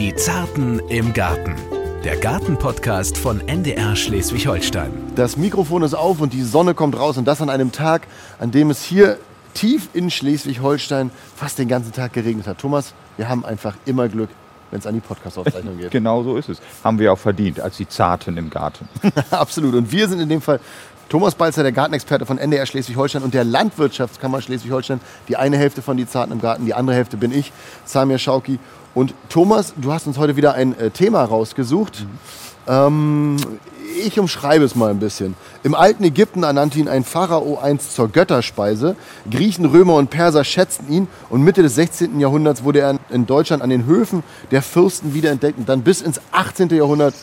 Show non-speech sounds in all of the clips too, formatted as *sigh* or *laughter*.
Die Zarten im Garten. Der Gartenpodcast von NDR Schleswig-Holstein. Das Mikrofon ist auf und die Sonne kommt raus und das an einem Tag, an dem es hier tief in Schleswig-Holstein fast den ganzen Tag geregnet hat. Thomas, wir haben einfach immer Glück, wenn es an die Podcast-Aufzeichnung geht. *laughs* Genau so ist es. Haben wir auch verdient, als die Zarten im Garten. *laughs* Absolut. Und wir sind in dem Fall Thomas Balzer, der Gartenexperte von NDR Schleswig-Holstein und der Landwirtschaftskammer Schleswig-Holstein. Die eine Hälfte von Die Zarten im Garten, die andere Hälfte bin ich, Samir Schauki. Und Thomas, du hast uns heute wieder ein äh, Thema rausgesucht. Ähm, ich umschreibe es mal ein bisschen. Im alten Ägypten ernannte ihn ein Pharao einst zur Götterspeise. Griechen, Römer und Perser schätzten ihn und Mitte des 16. Jahrhunderts wurde er in Deutschland an den Höfen der Fürsten wiederentdeckt und dann bis ins 18. Jahrhundert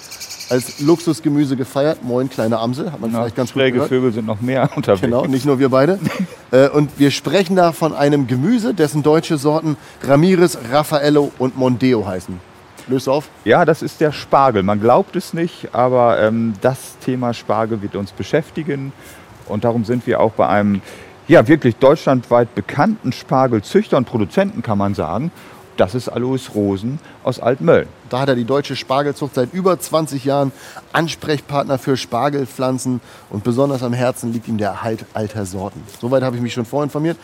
als Luxusgemüse gefeiert. Moin, kleine Amsel, hat man Na, vielleicht ganz gut gehört. Vögel sind noch mehr *laughs* unterwegs. Genau, nicht nur wir beide. *laughs* Äh, und wir sprechen da von einem Gemüse, dessen deutsche Sorten Ramirez, Raffaello und Mondeo heißen. Löst auf? Ja, das ist der Spargel. Man glaubt es nicht, aber ähm, das Thema Spargel wird uns beschäftigen. Und darum sind wir auch bei einem ja, wirklich deutschlandweit bekannten Spargelzüchter und Produzenten, kann man sagen. Das ist Alois Rosen aus Altmölln. Da hat er die deutsche Spargelzucht seit über 20 Jahren Ansprechpartner für Spargelpflanzen und besonders am Herzen liegt ihm der Erhalt alter Sorten. Soweit habe ich mich schon vorinformiert.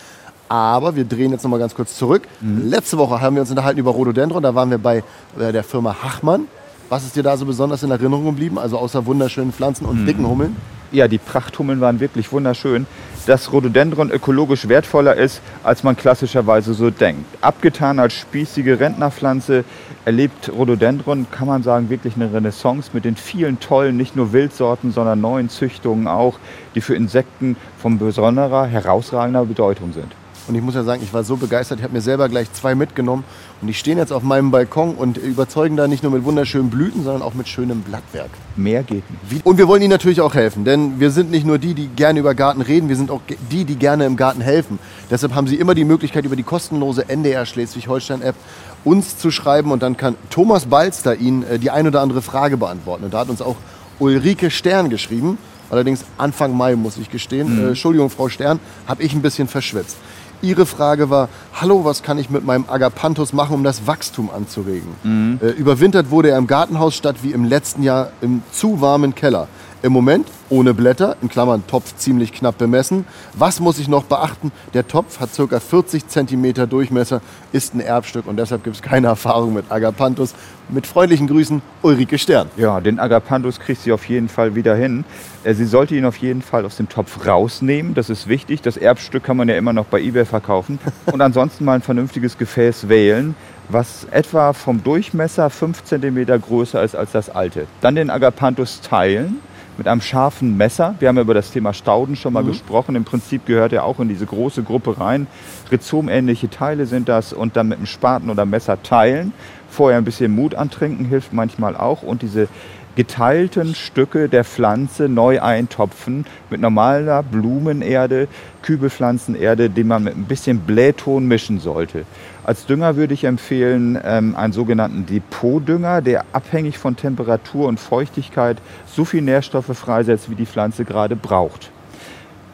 Aber wir drehen jetzt noch mal ganz kurz zurück. Letzte Woche haben wir uns unterhalten über Rhododendron. Da waren wir bei äh, der Firma Hachmann. Was ist dir da so besonders in Erinnerung geblieben? Also außer wunderschönen Pflanzen und dicken Hummeln? Ja, die Prachthummeln waren wirklich wunderschön. Dass Rhododendron ökologisch wertvoller ist, als man klassischerweise so denkt. Abgetan als spießige Rentnerpflanze erlebt Rhododendron, kann man sagen, wirklich eine Renaissance mit den vielen tollen, nicht nur Wildsorten, sondern neuen Züchtungen auch, die für Insekten von besonderer, herausragender Bedeutung sind. Und ich muss ja sagen, ich war so begeistert, ich habe mir selber gleich zwei mitgenommen. Und die stehen jetzt auf meinem Balkon und überzeugen da nicht nur mit wunderschönen Blüten, sondern auch mit schönem Blattwerk. Mehr geht nicht. Und wir wollen Ihnen natürlich auch helfen, denn wir sind nicht nur die, die gerne über Garten reden, wir sind auch die, die gerne im Garten helfen. Deshalb haben Sie immer die Möglichkeit, über die kostenlose NDR Schleswig-Holstein-App uns zu schreiben und dann kann Thomas Balster Ihnen äh, die ein oder andere Frage beantworten. Und da hat uns auch Ulrike Stern geschrieben, allerdings Anfang Mai, muss ich gestehen. Äh, Entschuldigung, Frau Stern, habe ich ein bisschen verschwitzt. Ihre Frage war, hallo, was kann ich mit meinem Agapanthus machen, um das Wachstum anzuregen? Äh, überwintert wurde er im Gartenhaus statt wie im letzten Jahr im zu warmen Keller. Im Moment ohne Blätter, in Klammern Topf ziemlich knapp bemessen. Was muss ich noch beachten? Der Topf hat ca. 40 cm Durchmesser, ist ein Erbstück und deshalb gibt es keine Erfahrung mit Agapanthus. Mit freundlichen Grüßen, Ulrike Stern. Ja, den Agapanthus kriegt sie auf jeden Fall wieder hin. Äh, Sie sollte ihn auf jeden Fall aus dem Topf rausnehmen. Das ist wichtig. Das Erbstück kann man ja immer noch bei eBay verkaufen. *laughs* Und ansonsten mal ein vernünftiges Gefäß wählen, was etwa vom Durchmesser 5 cm größer ist als das alte. Dann den Agapanthus teilen mit einem scharfen Messer. Wir haben ja über das Thema Stauden schon mal gesprochen. Im Prinzip gehört er auch in diese große Gruppe rein. Rhizomähnliche Teile sind das und dann mit einem Spaten oder Messer teilen. Vorher ein bisschen Mut antrinken hilft manchmal auch und diese geteilten Stücke der Pflanze neu eintopfen mit normaler Blumenerde, Kübelpflanzenerde, die man mit ein bisschen Blähton mischen sollte. Als Dünger würde ich empfehlen ähm, einen sogenannten Depotdünger, der abhängig von Temperatur und Feuchtigkeit so viel Nährstoffe freisetzt, wie die Pflanze gerade braucht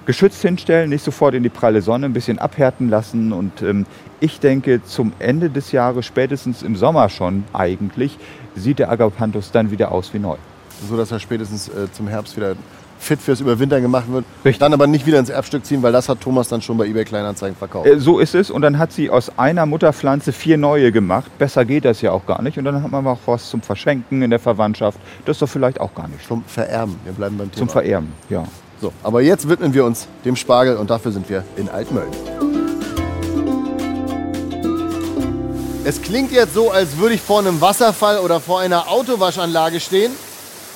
geschützt hinstellen, nicht sofort in die pralle Sonne, ein bisschen abhärten lassen. Und ähm, ich denke, zum Ende des Jahres, spätestens im Sommer schon eigentlich, sieht der Agapanthus dann wieder aus wie neu. So dass er spätestens äh, zum Herbst wieder fit fürs Überwintern gemacht wird. Richtig. Dann aber nicht wieder ins Erbstück ziehen, weil das hat Thomas dann schon bei eBay Kleinanzeigen verkauft. Äh, so ist es. Und dann hat sie aus einer Mutterpflanze vier neue gemacht. Besser geht das ja auch gar nicht. Und dann hat man auch was zum Verschenken in der Verwandtschaft. Das ist doch vielleicht auch gar nicht. Zum Vererben. Wir bleiben beim Thema. Zum Vererben, ja. So, aber jetzt widmen wir uns dem Spargel und dafür sind wir in Altmölln. Es klingt jetzt so, als würde ich vor einem Wasserfall oder vor einer Autowaschanlage stehen,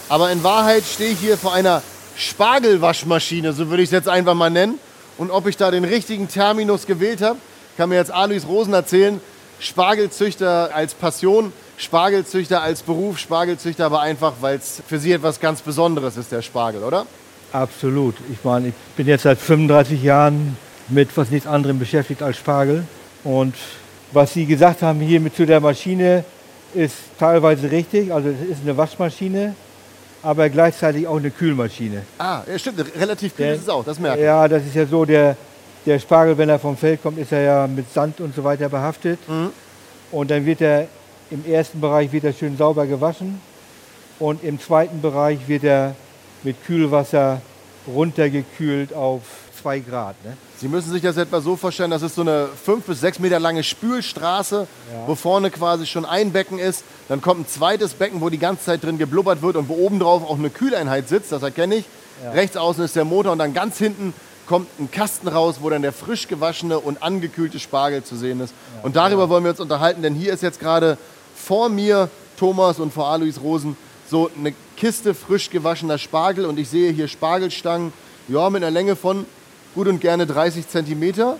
aber in Wahrheit stehe ich hier vor einer Spargelwaschmaschine, so würde ich es jetzt einfach mal nennen. Und ob ich da den richtigen Terminus gewählt habe, kann mir jetzt Alois Rosen erzählen. Spargelzüchter als Passion, Spargelzüchter als Beruf, Spargelzüchter aber einfach, weil es für Sie etwas ganz Besonderes ist, der Spargel, oder? Absolut. Ich meine, ich bin jetzt seit 35 Jahren mit was nichts anderem beschäftigt als Spargel. Und was Sie gesagt haben hier mit zu der Maschine ist teilweise richtig. Also es ist eine Waschmaschine, aber gleichzeitig auch eine Kühlmaschine. Ah, ja, stimmt. Relativ kühl Der- ist es auch, das merke ich. Ja, das ist ja so, der, der Spargel, wenn er vom Feld kommt, ist er ja mit Sand und so weiter behaftet. Mhm. Und dann wird er Im ersten Bereich wird er schön sauber gewaschen und im zweiten Bereich wird er mit Kühlwasser runtergekühlt auf 2 Grad. Ne? Sie müssen sich das etwa so vorstellen, das ist so eine 5 bis 6 Meter lange Spülstraße, wo vorne quasi schon ein Becken ist. Dann kommt ein zweites Becken, wo die ganze Zeit drin geblubbert wird und wo obendrauf auch eine Kühleinheit sitzt, das erkenne ich. Rechts außen ist der Motor und dann ganz hinten kommt ein Kasten raus, wo dann der frisch gewaschene und angekühlte Spargel zu sehen ist. und darüber wollen wir uns unterhalten, denn hier ist jetzt gerade vor mir Thomas und vor Alois Rosen so eine Kiste frisch gewaschener Spargel und ich sehe hier Spargelstangen, ja, mit einer Länge von gut und gerne 30 Zentimeter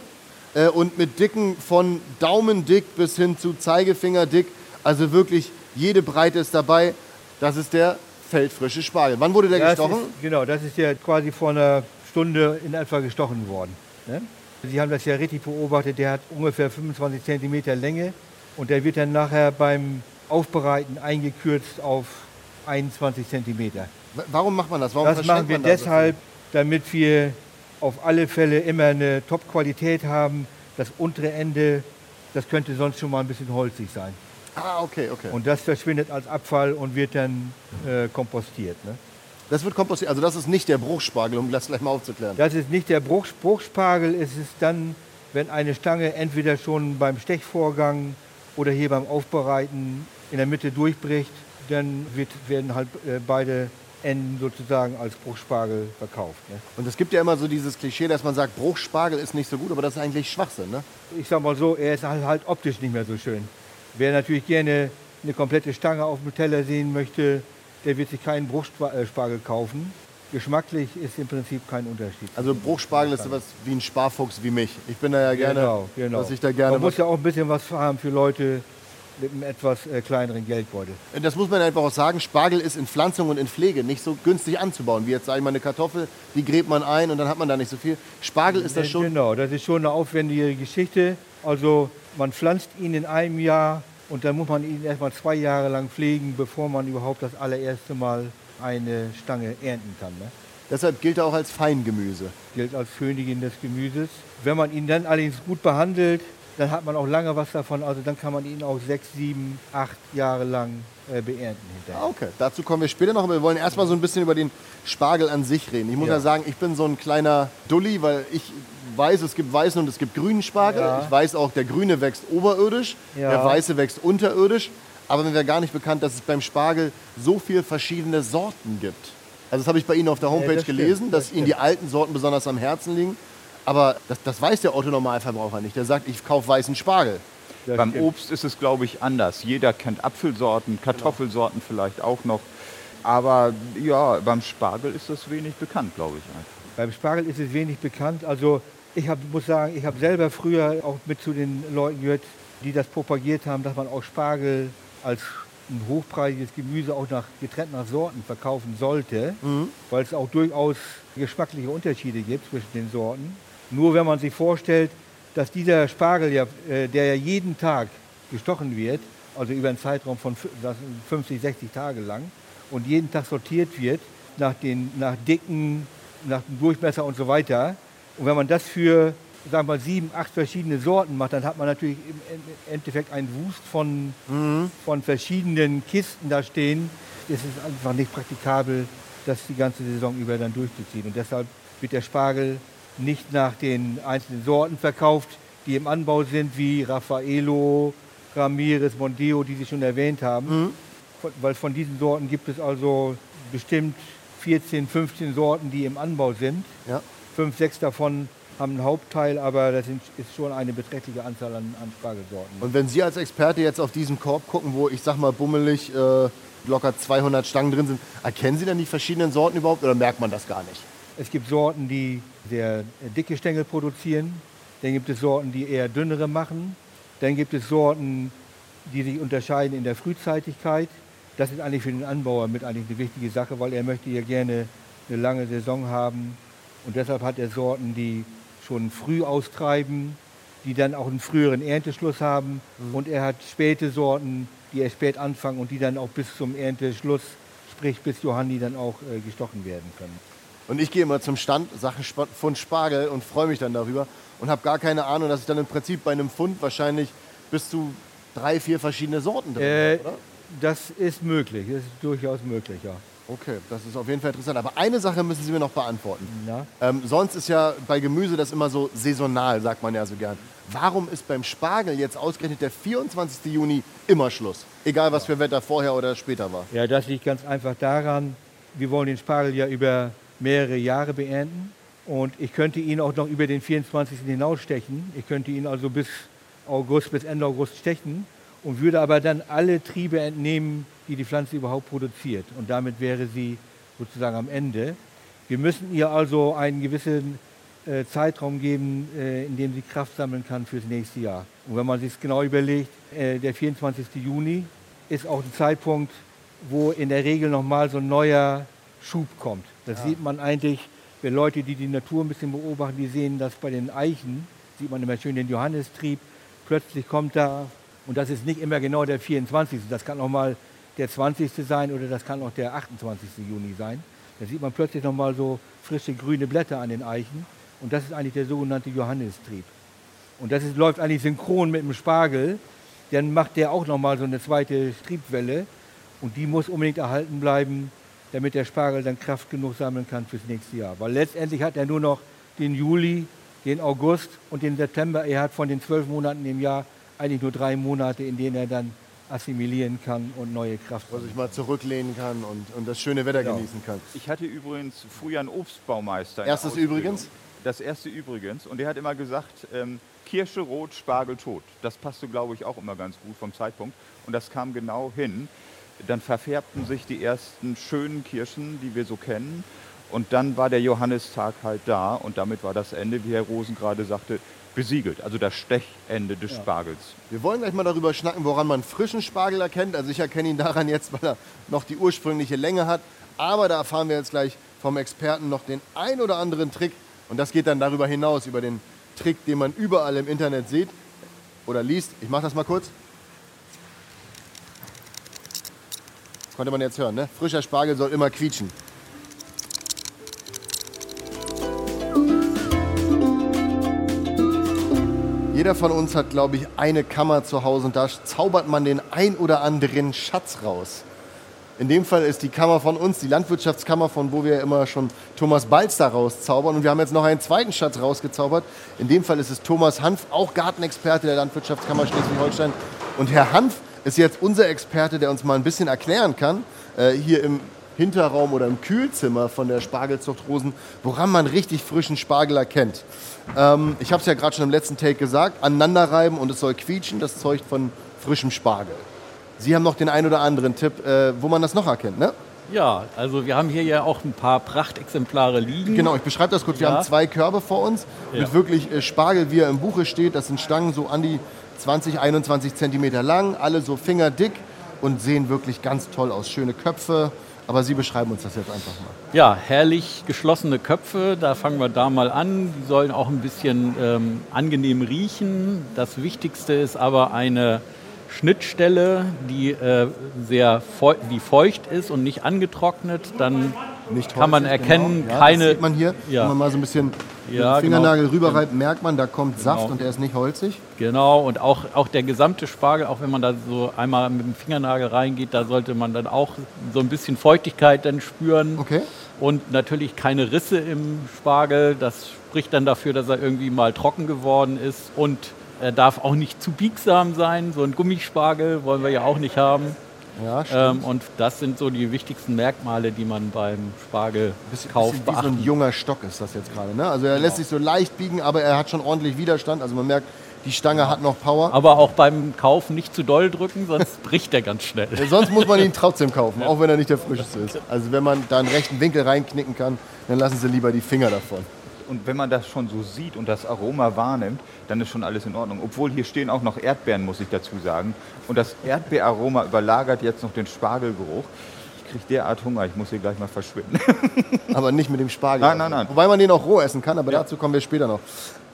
äh, und mit Dicken von Daumendick bis hin zu Zeigefingerdick. Also wirklich jede Breite ist dabei. Das ist der feldfrische Spargel. Wann wurde der Das gestochen? Ist, genau, das ist ja quasi vor einer Stunde in etwa gestochen worden. Ne? Sie haben das ja richtig beobachtet, der hat ungefähr 25 Zentimeter Länge und der wird dann nachher beim Aufbereiten eingekürzt auf 21 Zentimeter. W- Warum macht man das? Warum Das machen wir das so deshalb, damit wir auf alle Fälle immer eine Top-Qualität haben. Das untere Ende, das könnte sonst schon mal ein bisschen holzig sein. Ah, okay, okay. Und das verschwindet als Abfall und wird dann äh, kompostiert. Ne? das wird kompostiert. Also das ist nicht der Bruchspargel, um das gleich mal aufzuklären. Das ist nicht der Bruch, Bruchspargel, es ist dann, wenn eine Stange entweder schon beim Stechvorgang oder hier beim Aufbereiten in der Mitte durchbricht, dann wird, werden halt äh, beide Enden sozusagen als Bruchspargel verkauft. Ne? Und es gibt ja immer so dieses Klischee, dass man sagt, Bruchspargel ist nicht so gut, aber das ist eigentlich Schwachsinn, ne? Ich sag mal so, er ist halt, halt optisch nicht mehr so schön. Wer natürlich gerne eine komplette Stange auf dem Teller sehen möchte, der wird sich keinen Bruchspargel kaufen. Geschmacklich ist im Prinzip kein Unterschied. Also Bruchspargel ist sowas wie ein Sparfuchs wie mich. Ich bin da ja gerne, genau, genau. dass ich da gerne Man muss ja auch ein bisschen was haben für Leute mit einem etwas äh, kleineren Geldbeutel. Das muss man einfach auch sagen, Spargel ist in Pflanzung und in Pflege nicht so günstig anzubauen. Wie jetzt sage ich mal eine Kartoffel, die gräbt man ein und dann hat man da nicht so viel. Spargel ist das Äh, schon Genau, das ist schon eine aufwendige Geschichte. Also man pflanzt ihn in einem Jahr und dann muss man ihn erstmal zwei Jahre lang pflegen, bevor man überhaupt das allererste Mal eine Stange ernten kann. Ne? Deshalb gilt er auch als Feingemüse. Gilt als Königin des Gemüses. Wenn man ihn dann allerdings gut behandelt, dann hat man auch lange was davon. Also dann kann man ihn auch sechs, sieben, acht Jahre lang äh, beernten hinterher. Ah, Okay, dazu kommen wir später noch. Aber wir wollen erstmal so ein bisschen über den Spargel an sich reden. Ich muss ja, Ja. sagen, ich bin so ein kleiner Dulli, weil ich weiß, es gibt weißen und es gibt grünen Spargel. Ja. Ich weiß auch, der grüne wächst oberirdisch, Ja. der weiße wächst unterirdisch. Aber mir wäre gar nicht bekannt, dass es beim Spargel so viele verschiedene Sorten gibt. Also das habe ich bei Ihnen auf der Homepage das stimmt, gelesen, dass das Ihnen die alten Sorten besonders am Herzen liegen. Aber das, das weiß der Otto-Normalverbraucher nicht. Der sagt, ich kaufe weißen Spargel. Das Beim stimmt. Obst ist es, glaube ich, anders. Jeder kennt Apfelsorten, Kartoffelsorten vielleicht auch noch. Aber ja, beim Spargel ist das wenig bekannt, glaube ich einfach. Beim Spargel ist es wenig bekannt. Also ich hab, muss sagen, ich habe selber früher auch mit zu den Leuten gehört, die das propagiert haben, dass man auch Spargel als ein hochpreisiges Gemüse auch nach, getrennt nach Sorten verkaufen sollte, weil es auch durchaus geschmackliche Unterschiede gibt zwischen den Sorten. Nur wenn man sich vorstellt, dass dieser Spargel, ja, äh, der ja jeden Tag gestochen wird, also über einen Zeitraum von fü- das sind 50, 60 Tage lang und jeden Tag sortiert wird nach, den, nach Dicken, nach dem Durchmesser und so weiter. Und wenn man das für, sagen wir mal, sieben, acht verschiedene Sorten macht, dann hat man natürlich im En- Endeffekt einen Wust von, von verschiedenen Kisten da stehen. Es ist einfach nicht praktikabel, das die ganze Saison über dann durchzuziehen. Und deshalb wird der Spargel nicht nach den einzelnen Sorten verkauft, die im Anbau sind, wie Raffaello, Ramirez, Mondeo, die Sie schon erwähnt haben. Von, weil von diesen Sorten gibt es also bestimmt 14, 15 Sorten, die im Anbau sind. Ja. Fünf, sechs davon haben einen Hauptteil, aber das sind, ist schon eine beträchtliche Anzahl an, an Spargelsorten. Und wenn Sie als Experte jetzt auf diesen Korb gucken, wo ich sag mal bummelig äh, locker 200 Stangen drin sind, erkennen Sie dann die verschiedenen Sorten überhaupt oder merkt man das gar nicht? Es gibt Sorten, die sehr dicke Stängel produzieren. Dann gibt es Sorten, die eher dünnere machen. Dann gibt es Sorten, die sich unterscheiden in der Frühzeitigkeit. Das ist eigentlich für den Anbauer mit eigentlich eine wichtige Sache, weil er möchte ja gerne eine lange Saison haben. Und deshalb hat er Sorten, die schon früh austreiben, die dann auch einen früheren Ernteschluss haben. Und er hat späte Sorten, die erst spät anfangen und die dann auch bis zum Ernteschluss, sprich bis Johanni, dann auch äh, gestochen werden können. Und ich gehe immer zum Stand, Sp- Pfund Spargel und freue mich dann darüber und habe gar keine Ahnung, dass ich dann im Prinzip bei einem Pfund wahrscheinlich bis zu drei, vier verschiedene Sorten drin Äh, hat, oder? das ist möglich, das ist durchaus möglich, ja. Okay, das ist auf jeden Fall interessant. Aber eine Sache müssen Sie mir noch beantworten. Ähm, sonst ist ja bei Gemüse das immer so saisonal, sagt man ja so gern. Warum ist beim Spargel jetzt ausgerechnet der 24. Juni immer Schluss? Egal was für Wetter vorher oder später war. Ja, das liegt ganz einfach daran, wir wollen den Spargel ja über mehrere Jahre beernten. Und ich könnte ihn auch noch über den 24. hinausstechen. Ich könnte ihn also bis August, bis Ende August stechen und würde aber dann alle Triebe entnehmen, die die Pflanze überhaupt produziert. Und damit wäre sie sozusagen am Ende. Wir müssen ihr also einen gewissen äh, Zeitraum geben, äh, in dem sie Kraft sammeln kann fürs nächste Jahr. Und wenn man sich genau überlegt, äh, der 24. Juni ist auch ein Zeitpunkt, wo in der Regel nochmal so ein neuer Schub kommt. Das sieht man eigentlich, wenn Leute, die die Natur ein bisschen beobachten, die sehen das bei den Eichen, sieht man immer schön den Johannistrieb, plötzlich kommt da, und das ist nicht immer genau der 24., das kann auch mal der 20. sein oder das kann auch der 28. Juni sein. Da sieht man plötzlich nochmal so frische grüne Blätter an den Eichen und das ist eigentlich der sogenannte Johannistrieb. Und das ist, läuft eigentlich synchron mit dem Spargel. Dann macht der auch nochmal so eine zweite Triebwelle. Und die muss unbedingt erhalten bleiben, damit der Spargel dann Kraft genug sammeln kann fürs nächste Jahr. Weil letztendlich hat er nur noch den Juli, den August und den September. Er hat von den zwölf Monaten im Jahr eigentlich nur drei Monate, in denen er dann assimilieren kann und neue Kraft Wo sich mal zurücklehnen kann und, und das schöne Wetter Ja. genießen kann. Ich hatte übrigens früher einen Obstbaumeister. in der Erstes übrigens? Das erste übrigens. Und der hat immer gesagt, ähm, Kirsche rot, Spargel tot. Das passte, glaube ich, auch immer ganz gut vom Zeitpunkt. Und das kam genau hin. Dann verfärbten sich die ersten schönen Kirschen, die wir so kennen. Und dann war der Johannistag halt da. Und damit war das Ende, wie Herr Rosen gerade sagte, besiegelt. Also das Stechende des Spargels. Wir wollen gleich mal darüber schnacken, woran man frischen Spargel erkennt. Also ich erkenne ihn daran jetzt, weil er noch die ursprüngliche Länge hat. Aber da erfahren wir jetzt gleich vom Experten noch den ein oder anderen Trick. Und das geht dann darüber hinaus, über den Trick, den man überall im Internet sieht oder liest. Ich mache das mal kurz. Konnte man jetzt hören, ne? Frischer Spargel soll immer quietschen. Jeder von uns hat, glaube ich, eine Kammer zu Hause und da zaubert man den ein oder anderen Schatz raus. In dem Fall ist die Kammer von uns, die Landwirtschaftskammer, von wo wir immer schon Thomas Balz da rauszaubern. Und wir haben jetzt noch einen zweiten Schatz rausgezaubert. In dem Fall ist es Thomas Hanf, auch Gartenexperte der Landwirtschaftskammer Schleswig-Holstein. Und Herr Hanf ist jetzt unser Experte, der uns mal ein bisschen erklären kann, äh, hier im Hinterraum oder im Kühlzimmer von der Spargelzucht Rosen, woran man richtig frischen Spargel erkennt. Ähm, ich habe es ja gerade schon im letzten Take gesagt, aneinanderreiben und es soll quietschen, das zeugt von frischem Spargel. Sie haben noch den einen oder anderen Tipp, äh, wo man das noch erkennt, ne? Ja, also wir haben hier ja auch ein paar Prachtexemplare liegen. Genau, ich beschreibe das kurz. Wir Ja. haben zwei Körbe vor uns mit Ja. wirklich äh, Spargel, wie er im Buche steht. Das sind Stangen so an die 20, 21 Zentimeter lang, alle so fingerdick und sehen wirklich ganz toll aus. Schöne Köpfe. Aber Sie beschreiben uns das jetzt einfach mal. Ja, herrlich geschlossene Köpfe, da fangen wir da mal an. Die sollen auch ein bisschen ähm, angenehm riechen. Das Wichtigste ist aber eine Schnittstelle, die äh, sehr feu die feucht ist und nicht angetrocknet. Dann Nicht kann man holzig, erkennen, genau. Ja, keine. Das sieht man hier. Ja. Wenn man mal so ein bisschen Ja, den Fingernagel genau. rüberreibt, merkt man, da kommt Saft Genau. und er ist nicht holzig. Genau, und auch, auch der gesamte Spargel, auch wenn man da so einmal mit dem Fingernagel reingeht, da sollte man dann auch so ein bisschen Feuchtigkeit dann spüren. Okay. Und natürlich keine Risse im Spargel. Das spricht dann dafür, dass er irgendwie mal trocken geworden ist. Und er darf auch nicht zu biegsam sein. So ein Gummispargel wollen wir ja auch nicht haben. Ja. Ähm, und das sind so die wichtigsten Merkmale, die man beim Spargelkauf bisschen, bisschen wie so ein beachten junger Stock ist das jetzt gerade. Ne? Also er lässt sich so leicht biegen, aber er hat schon ordentlich Widerstand. Also man merkt, die Stange hat noch Power. Aber auch beim Kauf nicht zu doll drücken, sonst *laughs* bricht er ganz schnell. Sonst muss man ihn *laughs* trotzdem kaufen, auch wenn er nicht der frischeste ist. Also wenn man da einen rechten Winkel reinknicken kann, dann lassen Sie lieber die Finger davon. Und wenn man das schon so sieht und das Aroma wahrnimmt, dann ist schon alles in Ordnung. Obwohl hier stehen auch noch Erdbeeren, muss ich dazu sagen. Und das Erdbeeraroma überlagert jetzt noch den Spargelgeruch. Ich kriege derart Hunger, ich muss hier gleich mal verschwinden. *laughs* Aber nicht mit dem Spargel. Nein, nein, nein. Wobei man den auch roh essen kann, aber Ja. dazu kommen wir später noch.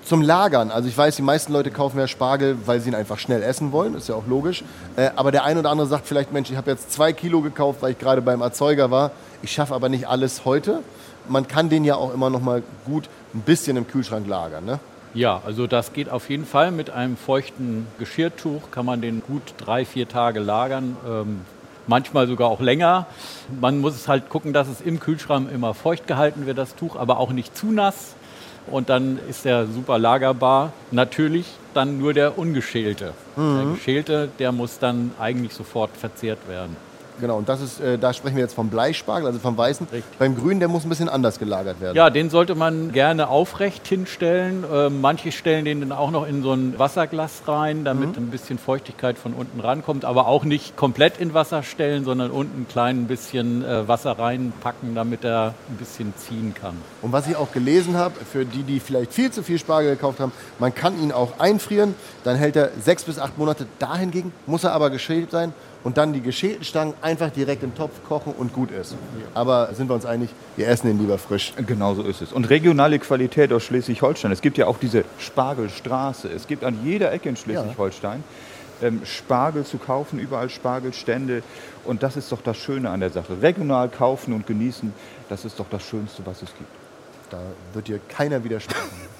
Zum Lagern. Also ich weiß, die meisten Leute kaufen ja Spargel, weil sie ihn einfach schnell essen wollen. Ist ja auch logisch. Äh, aber der ein oder andere sagt vielleicht, Mensch, ich habe jetzt zwei Kilo gekauft, weil ich gerade beim Erzeuger war. Ich schaffe aber nicht alles heute. Man kann den ja auch immer noch mal gut ein bisschen im Kühlschrank lagern. Ne? Ja, also das geht auf jeden Fall. Mit einem feuchten Geschirrtuch kann man den gut drei, vier Tage lagern. Ähm, manchmal sogar auch länger. Man muss halt gucken, dass es im Kühlschrank immer feucht gehalten wird, das Tuch, aber auch nicht zu nass. Und dann ist der super lagerbar. Natürlich dann nur der ungeschälte. Der geschälte, der muss dann eigentlich sofort verzehrt werden. Genau, und das ist, äh, da sprechen wir jetzt vom Bleispargel, also vom Weißen. Richtig. Beim Grünen, der muss ein bisschen anders gelagert werden. Ja, den sollte man gerne aufrecht hinstellen. Ähm, manche stellen den dann auch noch in so ein Wasserglas rein, damit ein bisschen Feuchtigkeit von unten rankommt. Aber auch nicht komplett in Wasser stellen, sondern unten ein klein bisschen äh, Wasser reinpacken, damit er ein bisschen ziehen kann. Und was ich auch gelesen habe, für die, die vielleicht viel zu viel Spargel gekauft haben, man kann ihn auch einfrieren, dann hält er sechs bis acht Monate. Dahingegen muss er aber geschält sein und dann die geschälten Stangen einfach direkt im Topf kochen und gut ist. Aber sind wir uns einig, wir essen ihn lieber frisch. Genau so ist es. Und regionale Qualität aus Schleswig-Holstein. Es gibt ja auch diese Spargelstraße. Es gibt an jeder Ecke in Schleswig-Holstein ähm, Spargel zu kaufen, überall Spargelstände. Und das ist doch das Schöne an der Sache. Regional kaufen und genießen, das ist doch das Schönste, was es gibt. Da wird dir keiner widersprechen.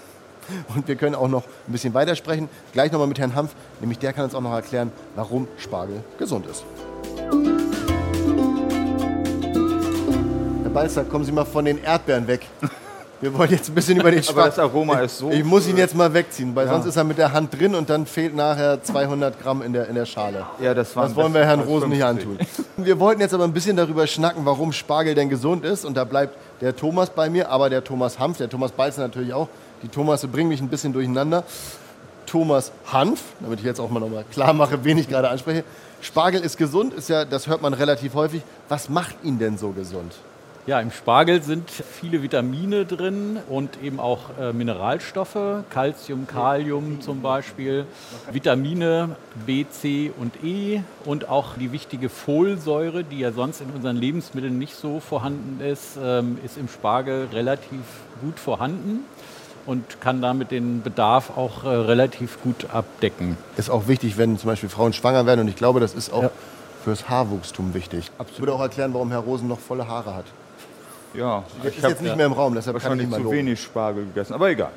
Und wir können auch noch ein bisschen weitersprechen. Gleich nochmal mit Herrn Hanf, nämlich der kann uns auch noch erklären, warum Spargel gesund ist. Herr Balzer, kommen Sie mal von den Erdbeeren weg. Wir wollen jetzt ein bisschen über den *laughs* Aber Spargel. das Aroma ist so. Ich muss ihn jetzt mal wegziehen, weil Ja. sonst ist er mit der Hand drin und dann fehlt nachher 200 Gramm in der, in der Schale. Ja, das Das wollen wir Herrn Rosen nicht 50. antun. Wir wollten jetzt aber ein bisschen darüber schnacken, warum Spargel denn gesund ist. Und da bleibt der Thomas bei mir, aber der Thomas Hanf, der Thomas Balzer natürlich auch. Die Thomas bringen mich ein bisschen durcheinander. Thomas Hanf, damit ich jetzt auch mal nochmal klar mache, wen ich gerade anspreche. Spargel ist gesund, ist ja, das hört man relativ häufig. Was macht ihn denn so gesund? Ja, im Spargel sind viele Vitamine drin und eben auch äh, Mineralstoffe, Calcium, Kalium zum Beispiel, Vitamine B, C und E und auch die wichtige Folsäure, die ja sonst in unseren Lebensmitteln nicht so vorhanden ist, ähm, ist im Spargel relativ gut vorhanden und kann damit den Bedarf auch äh, relativ gut abdecken. Ist auch wichtig, wenn zum Beispiel Frauen schwanger werden. Und ich glaube, das ist auch Ja. fürs Haarwuchstum wichtig. Ich würde auch erklären, warum Herr Rosen noch volle Haare hat. Ja, ich ist habe jetzt nicht mehr im Raum, deshalb kann ich wahrscheinlich ihn mal zu loben. wenig Spargel gegessen. Aber egal.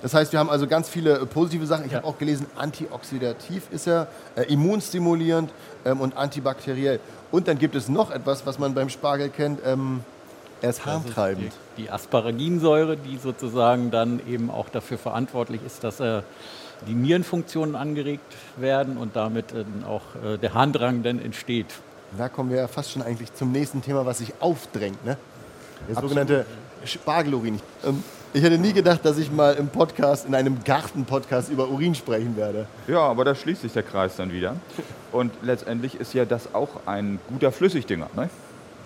Das heißt, wir haben also ganz viele äh, positive Sachen. Ich habe auch gelesen, antioxidativ ist er, äh, immunstimulierend ähm, und antibakteriell. Und dann gibt es noch etwas, was man beim Spargel kennt. Ähm, er ist ist harntreibend. Die, die Asparaginsäure, die sozusagen dann eben auch dafür verantwortlich ist, dass äh, die Nierenfunktionen angeregt werden und damit äh, auch äh, der Harndrang dann entsteht. Da kommen wir ja fast schon eigentlich zum nächsten Thema, was sich aufdrängt. Ne? Der sogenannte Spargelurin. Ähm, ich hätte nie gedacht, dass ich mal im Podcast, in einem Garten-Podcast über Urin sprechen werde. Ja, aber da schließt sich der Kreis dann wieder. Und letztendlich ist ja das auch ein guter Flüssigdünger. Ne?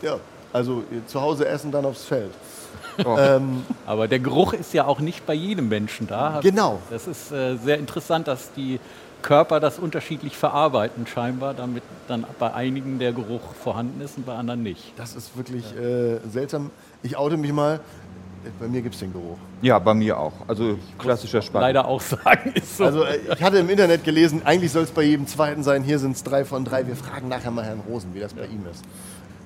Ja, also äh, zu Hause essen, dann aufs Feld. Oh. *laughs* Ähm, Aber der Geruch ist ja auch nicht bei jedem Menschen da. Genau. Das ist äh, sehr interessant, dass die Körper das unterschiedlich verarbeiten scheinbar, damit dann bei einigen der Geruch vorhanden ist und bei anderen nicht. das ist wirklich äh, seltsam. Ich oute mich mal. Bei mir gibt es den Geruch. Ja, bei mir auch. Also klassischer Spargel. Leider auch sagen, *laughs* ist so. Also äh, ich hatte im Internet gelesen, eigentlich soll es bei jedem zweiten sein. Hier sind es drei von drei. Wir fragen nachher mal Herrn Rosen, wie das bei ihm ist.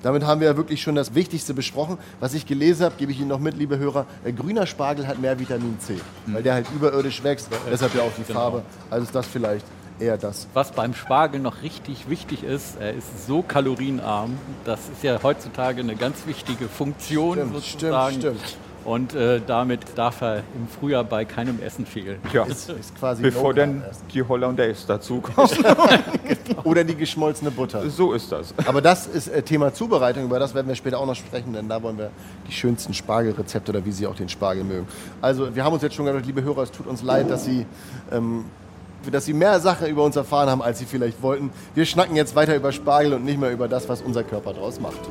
Damit haben wir ja wirklich schon das Wichtigste besprochen. Was ich gelesen habe, gebe ich Ihnen noch mit, liebe Hörer. Äh, grüner Spargel hat mehr Vitamin C, weil der halt überirdisch wächst. Deshalb ja auch die Genau. Farbe. Also ist das vielleicht eher das. Was beim Spargel noch richtig wichtig ist, er ist so kalorienarm. Das ist ja heutzutage eine ganz wichtige Funktion Stimmt, sozusagen. stimmt, stimmt. Und äh, damit darf er im Frühjahr bei keinem Essen fehlen. Tja, Ist, ist quasi bevor dann die Hollandaise dazu kommt. *laughs* Oder die geschmolzene Butter. so ist das. Aber das ist äh, Thema Zubereitung, über das werden wir später auch noch sprechen, denn da wollen wir die schönsten Spargelrezepte oder wie Sie auch den Spargel mögen. Also wir haben uns jetzt schon gedacht, liebe Hörer, es tut uns leid, dass Sie, ähm, dass Sie mehr Sachen über uns erfahren haben, als Sie vielleicht wollten. Wir schnacken jetzt weiter über Spargel und nicht mehr über das, was unser Körper draus macht.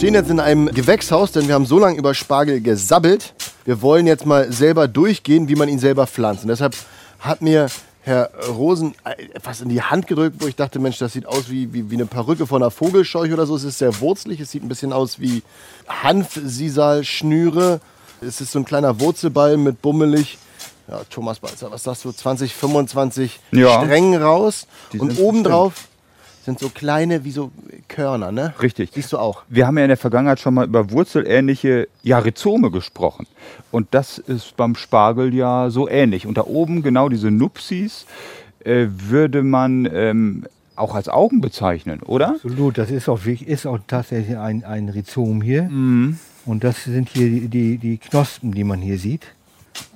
Stehen jetzt in einem Gewächshaus, denn wir haben so lange über Spargel gesabbelt. Wir wollen jetzt mal selber durchgehen, wie man ihn selber pflanzt. Und deshalb hat mir Herr Rosen etwas in die Hand gedrückt, wo ich dachte, Mensch, das sieht aus wie, wie, wie eine Perücke von einer Vogelscheuche oder so. Es ist sehr wurzelig, es sieht ein bisschen aus wie Hanfsisalschnüre. Es ist so ein kleiner Wurzelball mit bummelig. Ja, Thomas Balzer, was sagst du? 20, 25 Ja. Strängen raus. Die Und obendrauf sind so kleine wie so Körner, ne? Richtig. Siehst du auch. Wir haben ja in der Vergangenheit schon mal über wurzelähnliche ja, Rhizome gesprochen. Und das ist beim Spargel ja so ähnlich. Und da oben genau diese Nupsis äh, würde man ähm, auch als Augen bezeichnen, oder? Absolut, das ist auch, wirklich- ist auch tatsächlich ein, ein Rhizom hier. Und das sind hier die, die, die Knospen, die man hier sieht.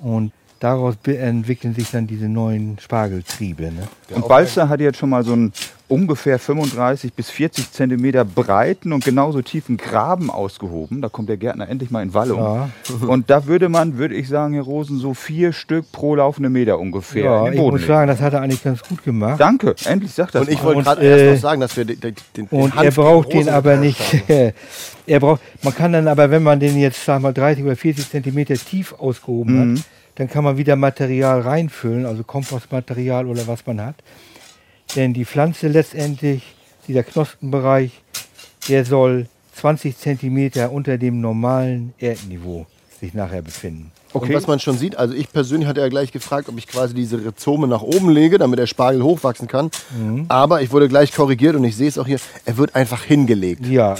Und daraus entwickeln sich dann diese neuen Spargeltriebe. Ne? Und Balzer hat jetzt schon mal so einen ungefähr 35 bis 40 Zentimeter breiten und genauso tiefen Graben ausgehoben. Da kommt der Gärtner endlich mal in Wallung. Ja. *laughs* Und da würde man, würde ich sagen, Herr Rosen, so vier Stück pro laufende Meter ungefähr Ja, in ich den Boden muss legen. sagen, das hat er eigentlich ganz gut gemacht. Danke, endlich sagt das Und ich mal. wollte gerade äh, erst noch sagen, dass wir den, den, den Und er Hanf braucht den aber nicht. *laughs* er braucht, man kann dann aber, wenn man den jetzt sag mal 30 oder 40 Zentimeter tief ausgehoben Mhm. hat, dann kann man wieder Material reinfüllen, also Kompostmaterial oder was man hat. Denn die Pflanze letztendlich, dieser Knospenbereich, der soll 20 Zentimeter unter dem normalen Erdniveau sich nachher befinden. Und was man schon sieht, also ich persönlich hatte ja gleich gefragt, ob ich quasi diese Rhizome nach oben lege, damit der Spargel hochwachsen kann. Mhm. Aber ich wurde gleich korrigiert und ich sehe es auch hier, er wird einfach hingelegt. Ja,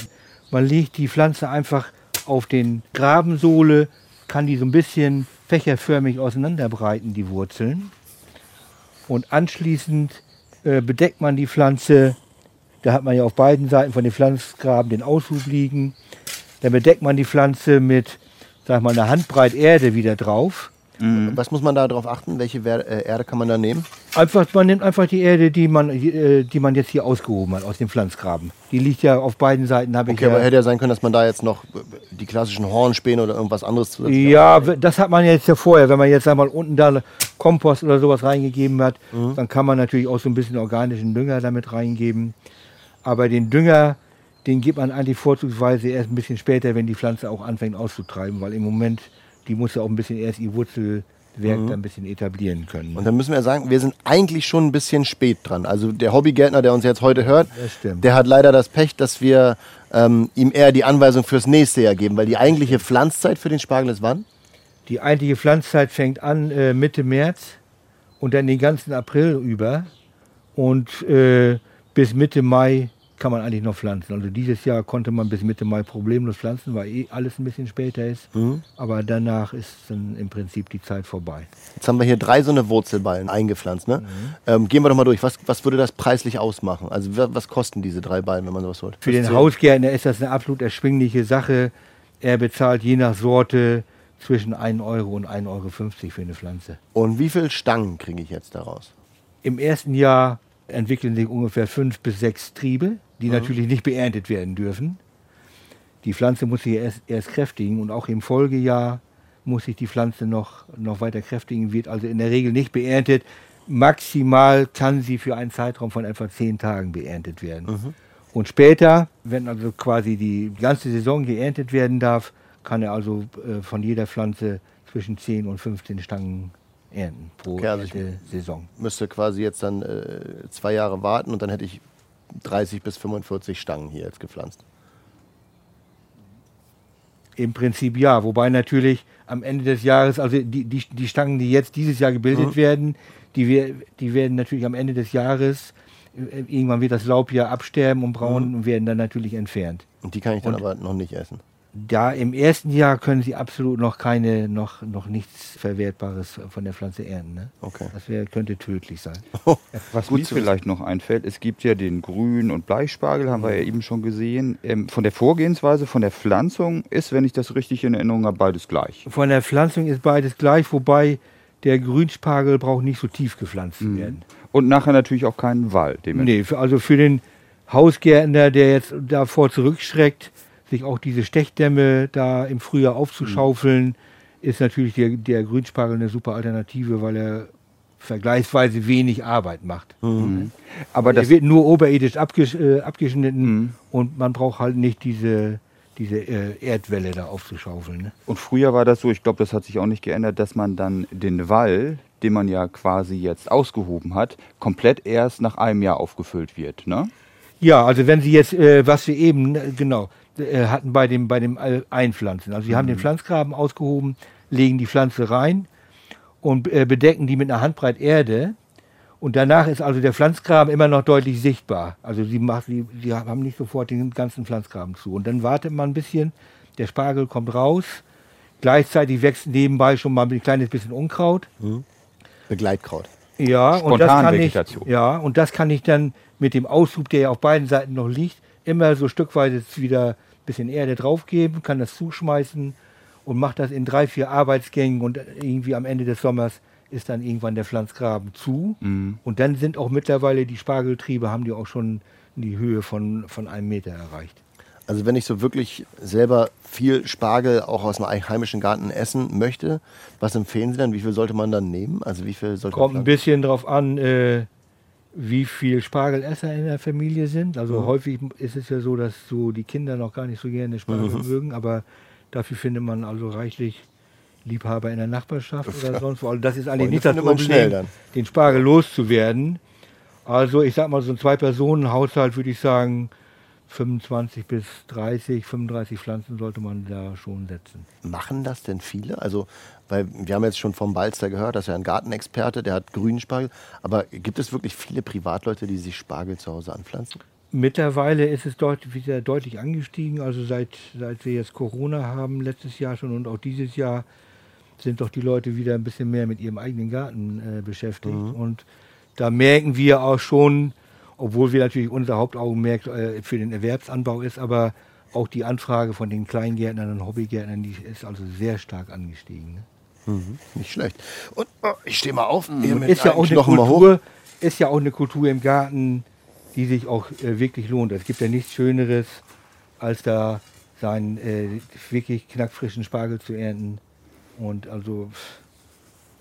man legt die Pflanze einfach auf den Grabensohle, kann die so ein bisschen fächerförmig auseinanderbreiten, die Wurzeln. Und anschließend äh, bedeckt man die Pflanze, da hat man ja auf beiden Seiten von den Pflanzgraben den Aushub liegen. Dann bedeckt man die Pflanze mit, sag mal, einer Handbreit Erde wieder drauf. Was muss man da drauf achten? Welche äh, Erde kann man da nehmen? Einfach, man nimmt einfach die Erde, die man, äh, die man jetzt hier ausgehoben hat aus dem Pflanzgraben. Die liegt ja auf beiden Seiten, habe ich Okay, ja. aber hätte ja sein können, dass man da jetzt noch die klassischen Hornspäne oder irgendwas anderes zusätzlich Ja, w- das hat man jetzt ja vorher. Wenn man jetzt einmal unten da Kompost oder sowas reingegeben hat, dann kann man natürlich auch so ein bisschen organischen Dünger damit reingeben. Aber den Dünger, den gibt man eigentlich vorzugsweise erst ein bisschen später, wenn die Pflanze auch anfängt auszutreiben, weil im Moment, die muss ja auch ein bisschen erst ihr Wurzelwerk dann ein bisschen etablieren können. Und dann müssen wir sagen, wir sind eigentlich schon ein bisschen spät dran. Also der Hobbygärtner, der uns jetzt heute hört, der hat leider das Pech, dass wir ähm, ihm eher die Anweisung fürs nächste Jahr geben, weil die eigentliche Pflanzzeit für den Spargel ist wann? Die eigentliche Pflanzzeit fängt an äh, Mitte März und dann den ganzen April über. Und äh, bis Mitte Mai kann man eigentlich noch pflanzen. Also dieses Jahr konnte man bis Mitte Mai problemlos pflanzen, weil eh alles ein bisschen später ist. Aber danach ist dann im Prinzip die Zeit vorbei. Jetzt haben wir hier drei so eine Wurzelballen eingepflanzt. Ne? Ähm, gehen wir doch mal durch. Was, was würde das preislich ausmachen? Also wa- was kosten diese drei Ballen, wenn man sowas holt? Für den Hausgärtner ist das eine absolut erschwingliche Sache. Er bezahlt je nach Sorte zwischen 1 Euro und 1,50 Euro für eine Pflanze. Und wie viele Stangen kriege ich jetzt daraus? Im ersten Jahr entwickeln sich ungefähr fünf bis sechs Triebe, die natürlich nicht beerntet werden dürfen. Die Pflanze muss sich erst, erst kräftigen und auch im Folgejahr muss sich die Pflanze noch, noch weiter kräftigen, wird also in der Regel nicht beerntet. Maximal kann sie für einen Zeitraum von etwa zehn Tagen beerntet werden. Und später, wenn also quasi die ganze Saison geerntet werden darf, kann er also äh, von jeder Pflanze zwischen 10 und 15 Stangen ernten pro Okay, also ich- Saison. Müsste quasi jetzt dann äh, zwei Jahre warten und dann hätte ich 30 bis 45 Stangen hier jetzt gepflanzt. Im Prinzip ja, wobei natürlich am Ende des Jahres, also die, die, die Stangen, die jetzt dieses Jahr gebildet werden, die, die werden natürlich am Ende des Jahres, äh, irgendwann wird das Laub ja absterben und braun und werden dann natürlich entfernt. Und die kann ich dann Und- aber noch nicht essen. Da im ersten Jahr können sie absolut noch keine, noch, noch nichts Verwertbares von der Pflanze ernten. Ne? Okay. Das wär, könnte tödlich sein. *laughs* Was Gut mir vielleicht noch einfällt, es gibt ja den Grün- und Bleispargel, haben wir ja eben schon gesehen. Ähm, von der Vorgehensweise, von der Pflanzung ist, wenn ich das richtig in Erinnerung habe, beides gleich. Von der Pflanzung ist beides gleich, wobei der Grünspargel braucht nicht so tief gepflanzt zu werden. Und nachher natürlich auch keinen Wall. dementsprechend. Nee, also für den Hausgärtner, der jetzt davor zurückschreckt, sich auch diese Stechdämme da im Frühjahr aufzuschaufeln, ist natürlich der, der Grünspargel eine super Alternative, weil er vergleichsweise wenig Arbeit macht. Aber Der das, wird nur oberirdisch abgesch äh, abgeschnitten und man braucht halt nicht diese, diese äh, Erdwelle da aufzuschaufeln. Ne? und früher war das so, ich glaube, das hat sich auch nicht geändert, dass man dann den Wall, den man ja quasi jetzt ausgehoben hat, komplett erst nach einem Jahr aufgefüllt wird. Ne? Ja, also wenn Sie jetzt, äh, was wir eben, äh, genau, äh, hatten bei dem, bei dem äh, Einpflanzen. Also Sie haben den Pflanzgraben ausgehoben, legen die Pflanze rein und äh, bedecken die mit einer Handbreit Erde. Und danach ist also der Pflanzgraben immer noch deutlich sichtbar. Also sie, macht, sie, sie haben nicht sofort den ganzen Pflanzgraben zu. Und dann wartet man ein bisschen, der Spargel kommt raus. Gleichzeitig wächst nebenbei schon mal ein kleines bisschen Unkraut. Begleitkraut. Ja, und das kann ich, Spontanvegetation. ja, und das kann ich dann mit dem Aushub, der ja auf beiden Seiten noch liegt, immer so stückweise wieder bisschen Erde draufgeben, kann das zuschmeißen und macht das in drei, vier Arbeitsgängen und irgendwie am Ende des Sommers ist dann irgendwann der Pflanzgraben zu. Und dann sind auch mittlerweile die Spargeltriebe, haben die auch schon die Höhe von, von einem Meter erreicht. Also wenn ich so wirklich selber viel Spargel auch aus dem heimischen Garten essen möchte, was empfehlen Sie dann? Wie viel sollte man dann nehmen? Also wie viel sollte Kommt ein bisschen drauf an, äh, wie viel Spargelesser in der Familie sind. Also häufig ist es ja so, dass so die Kinder noch gar nicht so gerne Spargel mögen, aber dafür findet man also reichlich Liebhaber in der Nachbarschaft oder sonst wo. Also das ist eigentlich nicht das Problem, schnell dann. den Spargel loszuwerden. Also ich sag mal, so ein Zwei-Personen-Haushalt würde ich sagen, 25 bis 30, 35 Pflanzen sollte man da schon setzen. Machen das denn viele? Also, weil wir haben jetzt schon vom Balzer gehört, das ist ja ein Gartenexperte, der hat grünen Spargel. Aber gibt es wirklich viele Privatleute, die sich Spargel zu Hause anpflanzen? Mittlerweile ist es dort wieder deutlich angestiegen. Also seit, seit wir jetzt Corona haben, letztes Jahr schon und auch dieses Jahr, sind doch die Leute wieder ein bisschen mehr mit ihrem eigenen Garten äh, beschäftigt. Und da merken wir auch schon, obwohl wir natürlich unser Hauptaugenmerk äh, für den Erwerbsanbau ist, aber auch die Anfrage von den Kleingärtnern und Hobbygärtnern, die ist also sehr stark angestiegen. Ne? Nicht schlecht. Und oh, ich stehe mal auf. Mit ist ja auch eine Knochen mal hoch. Kultur, ist ja auch eine Kultur im Garten, die sich auch äh, wirklich lohnt. Es gibt ja nichts Schöneres, als da seinen äh, wirklich knackfrischen Spargel zu ernten. Und also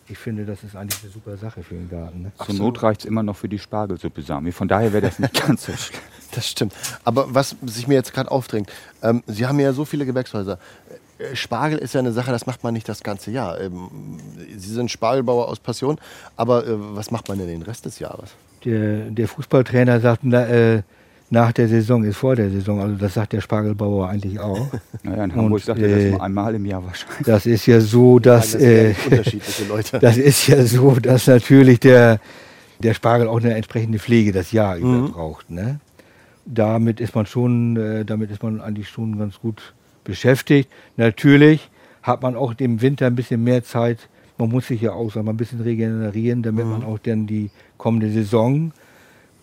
ich finde, das ist eigentlich eine super Sache für den Garten. Ne? Zur Not reicht es immer noch für die Spargelsuppe, Sami. Von daher wäre das nicht *laughs* ganz so schlimm. Das stimmt. Aber was sich mir jetzt gerade aufdrängt, ähm, Sie haben ja so viele Gewächshäuser. Äh, Spargel ist ja eine Sache, das macht man nicht das ganze Jahr. Ähm, Sie sind Spargelbauer aus Passion, aber äh, was macht man denn den Rest des Jahres? Der, der Fußballtrainer sagt, na, äh, nach der Saison ist vor der Saison. Also das sagt der Spargelbauer eigentlich auch. *laughs* Naja, in Hamburg Und, sagt er äh, das nur einmal im Jahr wahrscheinlich. Das ist ja so, dass... Nein, das sind ja äh, unterschiedliche Leute. *laughs* Das ist ja so, dass natürlich der, der Spargel auch eine entsprechende Pflege das Jahr über Mhm. braucht. Ne? Damit ist man schon, äh, damit ist man eigentlich schon ganz gut beschäftigt. Natürlich hat man auch im Winter ein bisschen mehr Zeit. Man muss sich ja auch sagen, ein bisschen regenerieren, damit man auch dann die kommende Saison,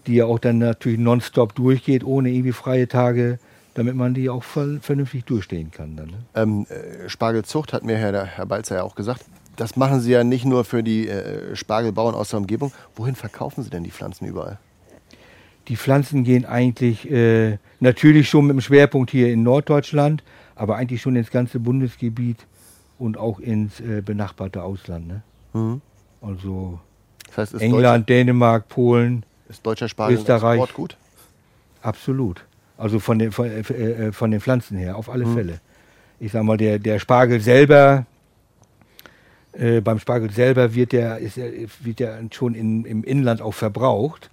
die ja auch dann natürlich nonstop durchgeht, ohne irgendwie freie Tage, damit man die auch vernünftig durchstehen kann. Dann, ne? Ähm, äh, Spargelzucht hat mir Herr, Herr Balzer ja auch gesagt. Das machen Sie ja nicht nur für die äh, Spargelbauern aus der Umgebung. Wohin verkaufen Sie denn die Pflanzen überall? Die Pflanzen gehen eigentlich äh, natürlich schon mit dem Schwerpunkt hier in Norddeutschland, aber eigentlich schon ins ganze Bundesgebiet und auch ins äh, benachbarte Ausland. Ne? Mhm. Also Das heißt, England, Dänemark, Polen, ist deutscher Spargel Österreich. Export gut? absolut. Also von den, von, äh, äh, von den Pflanzen her, auf alle Fälle. Ich sag mal, der, der Spargel selber, äh, beim Spargel selber wird der, ist, er- wird der schon in, im Inland auch verbraucht.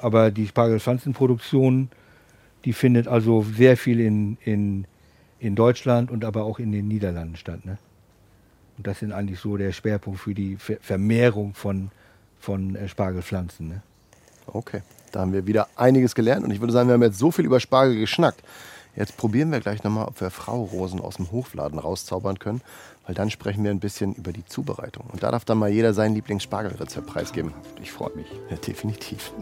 Aber die Spargelpflanzenproduktion, die findet also sehr viel in, in, in Deutschland und aber auch in den Niederlanden statt. Ne? Und das sind eigentlich so der Schwerpunkt für die Ver Vermehrung von, von äh, Spargelpflanzen. Ne? Okay, da haben wir wieder einiges gelernt und ich würde sagen, wir haben jetzt so viel über Spargel geschnackt. Jetzt probieren wir gleich nochmal, ob wir Frau Rosen aus dem Hofladen rauszaubern können, weil dann sprechen wir ein bisschen über die Zubereitung. Und da darf dann mal jeder sein Lieblingsspargelrezept preisgeben. Ich freue mich. Ja, definitiv.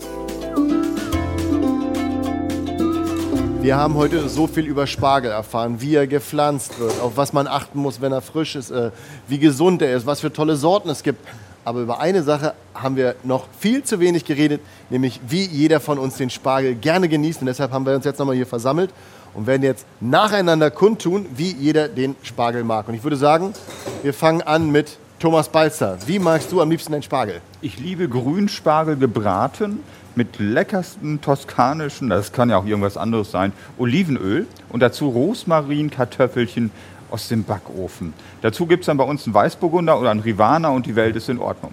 Wir haben heute so viel über Spargel erfahren, wie er gepflanzt wird, auf was man achten muss, wenn er frisch ist, äh, wie gesund er ist, was für tolle Sorten es gibt. Aber über eine Sache haben wir noch viel zu wenig geredet, nämlich wie jeder von uns den Spargel gerne genießt. Und deshalb haben wir uns jetzt nochmal hier versammelt und werden jetzt nacheinander kundtun, wie jeder den Spargel mag. Und ich würde sagen, wir fangen an mit Thomas Balzer. Wie magst du am liebsten den Spargel? Ich liebe Grünspargel gebraten mit leckersten toskanischen, das kann ja auch irgendwas anderes sein, Olivenöl und dazu Rosmarin, Kartoffelchen aus dem Backofen. Dazu gibt es dann bei uns einen Weißburgunder oder einen Rivana und die Welt ist in Ordnung.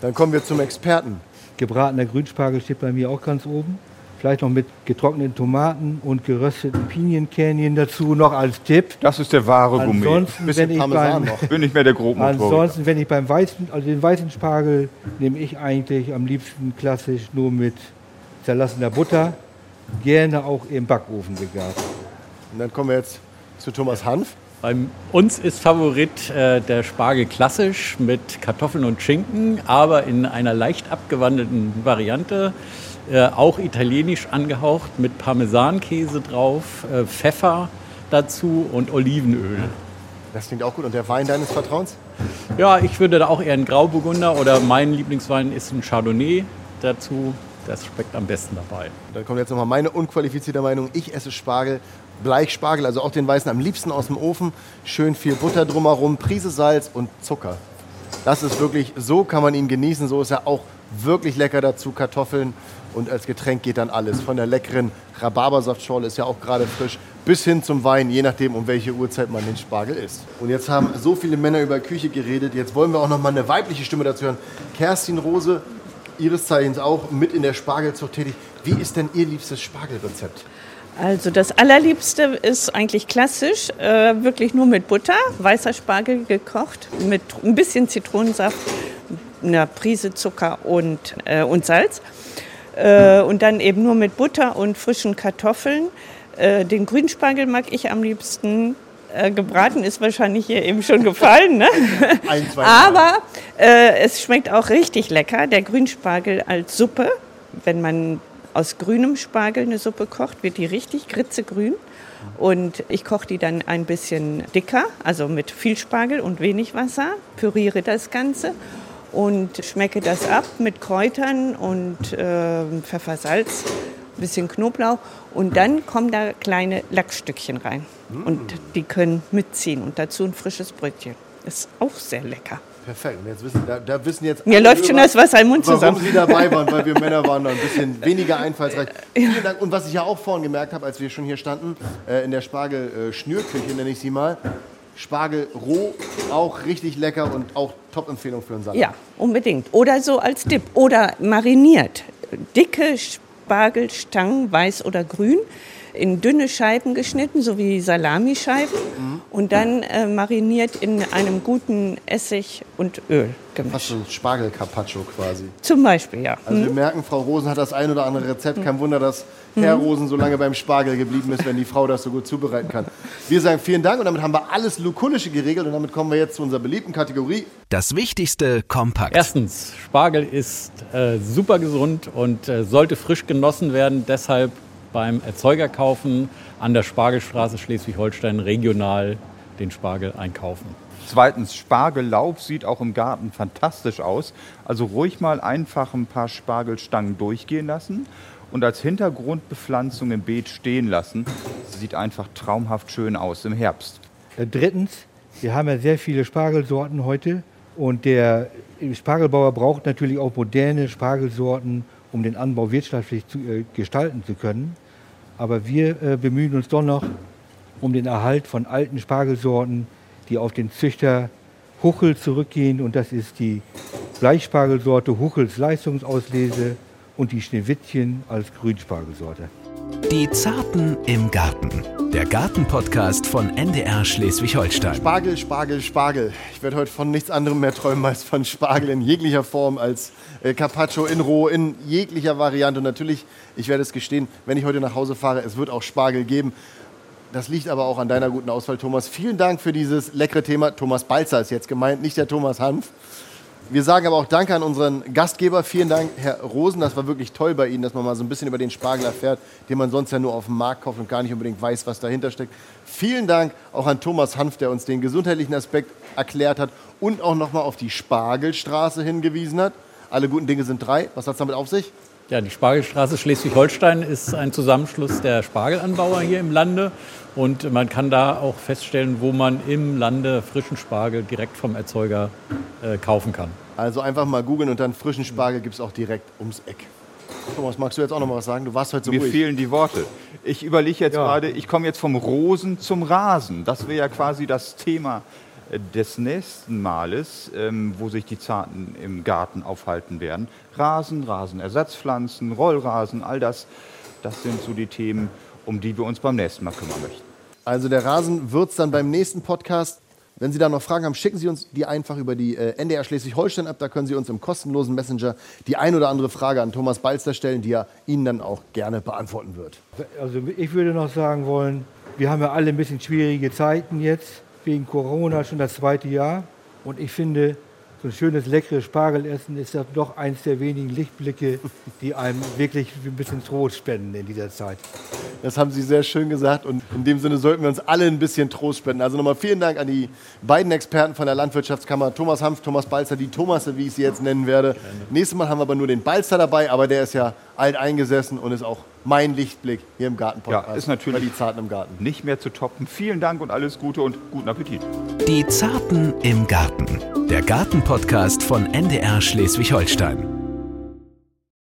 Dann kommen wir zum Experten. Gebratener Grünspargel steht bei mir auch ganz oben. Vielleicht noch mit getrockneten Tomaten und gerösteten Pinienkernchen dazu noch als Tipp. Das ist der wahre Gourmet. Ansonsten, Bisschen wenn ich Parmesan beim, noch. Bin nicht mehr der Grobmotoriker. Ansonsten, wenn ich beim weißen, also den weißen Spargel nehme ich eigentlich am liebsten klassisch nur mit zerlassener Butter, gerne auch im Backofen gegart. Und dann kommen wir jetzt zu Thomas Hanf. Bei uns ist Favorit äh, der Spargel klassisch mit Kartoffeln und Schinken, aber in einer leicht abgewandelten Variante. Äh, auch italienisch angehaucht mit Parmesankäse drauf, äh, Pfeffer dazu und Olivenöl. Das klingt auch gut. Und der Wein deines Vertrauens? Ja, ich würde da auch eher einen Grauburgunder oder mein Lieblingswein ist ein Chardonnay dazu. Das schmeckt am besten dabei. Dann kommt jetzt nochmal meine unqualifizierte Meinung. Ich esse Spargel, Bleichspargel, also auch den weißen am liebsten aus dem Ofen. Schön viel Butter drumherum, Prise Salz und Zucker. Das ist wirklich, so kann man ihn genießen. So ist er auch wirklich lecker dazu. Kartoffeln und als Getränk geht dann alles. Von der leckeren Rhabarbersaftschorle ist ja auch gerade frisch, bis hin zum Wein, je nachdem, um welche Uhrzeit man den Spargel isst. Und jetzt haben so viele Männer über Küche geredet. Jetzt wollen wir auch noch mal eine weibliche Stimme dazu hören. Kerstin Rose, ihres Zeichens auch mit in der Spargelzucht tätig. Wie ist denn Ihr liebstes Spargelrezept? Also das allerliebste ist eigentlich klassisch, äh, wirklich nur mit Butter, weißer Spargel gekocht, mit ein bisschen Zitronensaft, einer Prise Zucker und, äh, und Salz. Äh, und dann eben nur mit Butter und frischen Kartoffeln. Äh, den Grünspargel mag ich am liebsten. Äh, gebraten ist wahrscheinlich hier eben schon gefallen. Ne? *laughs* Ein, zwei, Aber äh, es schmeckt auch richtig lecker, der Grünspargel als Suppe. Wenn man aus grünem Spargel eine Suppe kocht, wird die richtig gritzegrün. Und ich koche die dann ein bisschen dicker, also mit viel Spargel und wenig Wasser, püriere das Ganze und schmecke das ab mit Kräutern und äh, Pfeffer, Salz, ein bisschen Knoblauch. Und dann kommen da kleine Lachsstückchen rein. Und die können mitziehen. Und dazu ein frisches Brötchen. Ist auch sehr lecker. Perfekt. Und jetzt wissen, da, da wissen jetzt Mir läuft schon das Wasser im Mund warum zusammen. Sie dabei waren, weil wir *laughs* Männer waren da ein bisschen weniger einfallsreich. Vielen Dank. Und was ich ja auch vorhin gemerkt habe, als wir schon hier standen, äh, in der Spargel-Schnürküche nenne ich sie mal, Spargel roh, auch richtig lecker und auch Top-Empfehlung für einen Salat. Ja, unbedingt. Oder so als Dip. Oder mariniert. Dicke Spargelstangen, weiß oder grün, in dünne Scheiben geschnitten, so wie Salamischeiben. Und dann äh, mariniert in einem guten Essig und Öl Fast gemischt. so ein Spargel-Carpaccio quasi. Zum Beispiel, ja. Also wir merken, Frau Rosen hat das ein oder andere Rezept. Kein Wunder, dass Herr Rosen so lange beim Spargel geblieben ist, wenn die Frau das so gut zubereiten kann. Wir sagen vielen Dank und damit haben wir alles Lukullische geregelt und damit kommen wir jetzt zu unserer beliebten Kategorie. Das Wichtigste kompakt. Erstens, Spargel ist äh, super gesund und äh, sollte frisch genossen werden. Deshalb beim Erzeuger kaufen, an der Spargelstraße Schleswig-Holstein regional den Spargel einkaufen. Zweitens, Spargellaub sieht auch im Garten fantastisch aus. Also ruhig mal einfach ein paar Spargelstangen durchgehen lassen und als Hintergrundbepflanzung im Beet stehen lassen. Sieht einfach traumhaft schön aus im Herbst. Äh, Drittens, wir haben ja sehr viele Spargelsorten heute und der Spargelbauer braucht natürlich auch moderne Spargelsorten, um den Anbau wirtschaftlich zu, äh, gestalten zu können. Aber wir äh, bemühen uns doch noch um den Erhalt von alten Spargelsorten, die auf den Züchter Huchel zurückgehen. Und das ist die Bleichspargelsorte Huchels Leistungsauslese und die Schneewittchen als Grünspargelsorte. Die Zarten im Garten. Der Gartenpodcast von NDR Schleswig-Holstein. Spargel, Spargel, Spargel. Ich werde heute von nichts anderem mehr träumen als von Spargel in jeglicher Form, als äh, Carpaccio in roh, in jeglicher Variante. Und natürlich, ich werde es gestehen, wenn ich heute nach Hause fahre, es wird auch Spargel geben. Das liegt aber auch an deiner guten Auswahl, Thomas. Vielen Dank für dieses leckere Thema. Thomas Balzer ist jetzt gemeint, nicht der Thomas Hanf. Wir sagen aber auch Danke an unseren Gastgeber. Vielen Dank, Herr Rosen. Das war wirklich toll bei Ihnen, dass man mal so ein bisschen über den Spargel erfährt, den man sonst ja nur auf dem Markt kauft und gar nicht unbedingt weiß, was dahinter steckt. Vielen Dank auch an Thomas Hanf, der uns den gesundheitlichen Aspekt erklärt hat und auch nochmal auf die Spargelstraße hingewiesen hat. Alle guten Dinge sind drei. Was hat es damit auf sich? Ja, die Spargelstraße Schleswig-Holstein ist ein Zusammenschluss der Spargelanbauer hier im Lande. Und man kann da auch feststellen, wo man im Lande frischen Spargel direkt vom Erzeuger äh, kaufen kann. Also einfach mal googeln und dann frischen Spargel gibt es auch direkt ums Eck. Thomas, magst du jetzt auch noch mal was sagen? Du warst heute so Mir ruhig. fehlen die Worte. Ich überlege jetzt Ja. gerade, ich komme jetzt vom Rosen zum Rasen. Das wäre ja quasi das Thema äh, des nächsten Males, ähm, wo sich die Zarten im Garten aufhalten werden. Rasen, Rasenersatzpflanzen, Rollrasen, all das. Das sind so die Themen, um die wir uns beim nächsten Mal kümmern möchten. Also der Rasen wird es dann beim nächsten Podcast. Wenn Sie da noch Fragen haben, schicken Sie uns die einfach über die äh, NDR Schleswig-Holstein-App. Da können Sie uns im kostenlosen Messenger die ein oder andere Frage an Thomas Balzer stellen, die er Ihnen dann auch gerne beantworten wird. Also ich würde noch sagen wollen, wir haben ja alle ein bisschen schwierige Zeiten jetzt, wegen Corona schon das zweite Jahr. Und ich finde, so ein schönes, leckeres Spargelessen ist ja doch eins der wenigen Lichtblicke, die einem wirklich ein bisschen Trost spenden in dieser Zeit. Das haben Sie sehr schön gesagt und in dem Sinne sollten wir uns alle ein bisschen Trost spenden. Also nochmal vielen Dank an die beiden Experten von der Landwirtschaftskammer, Thomas Hanf, Thomas Balzer, die Thomasse, wie ich sie jetzt nennen werde. Nächstes Mal haben wir aber nur den Balzer dabei, aber der ist ja alt eingesessen und ist auch mein Lichtblick hier im Gartenpodcast. Ja, ist natürlich die Zarten im Garten. Nicht mehr zu toppen. Vielen Dank und alles Gute und guten Appetit. Die Zarten im Garten. Der Gartenpodcast von NDR Schleswig-Holstein.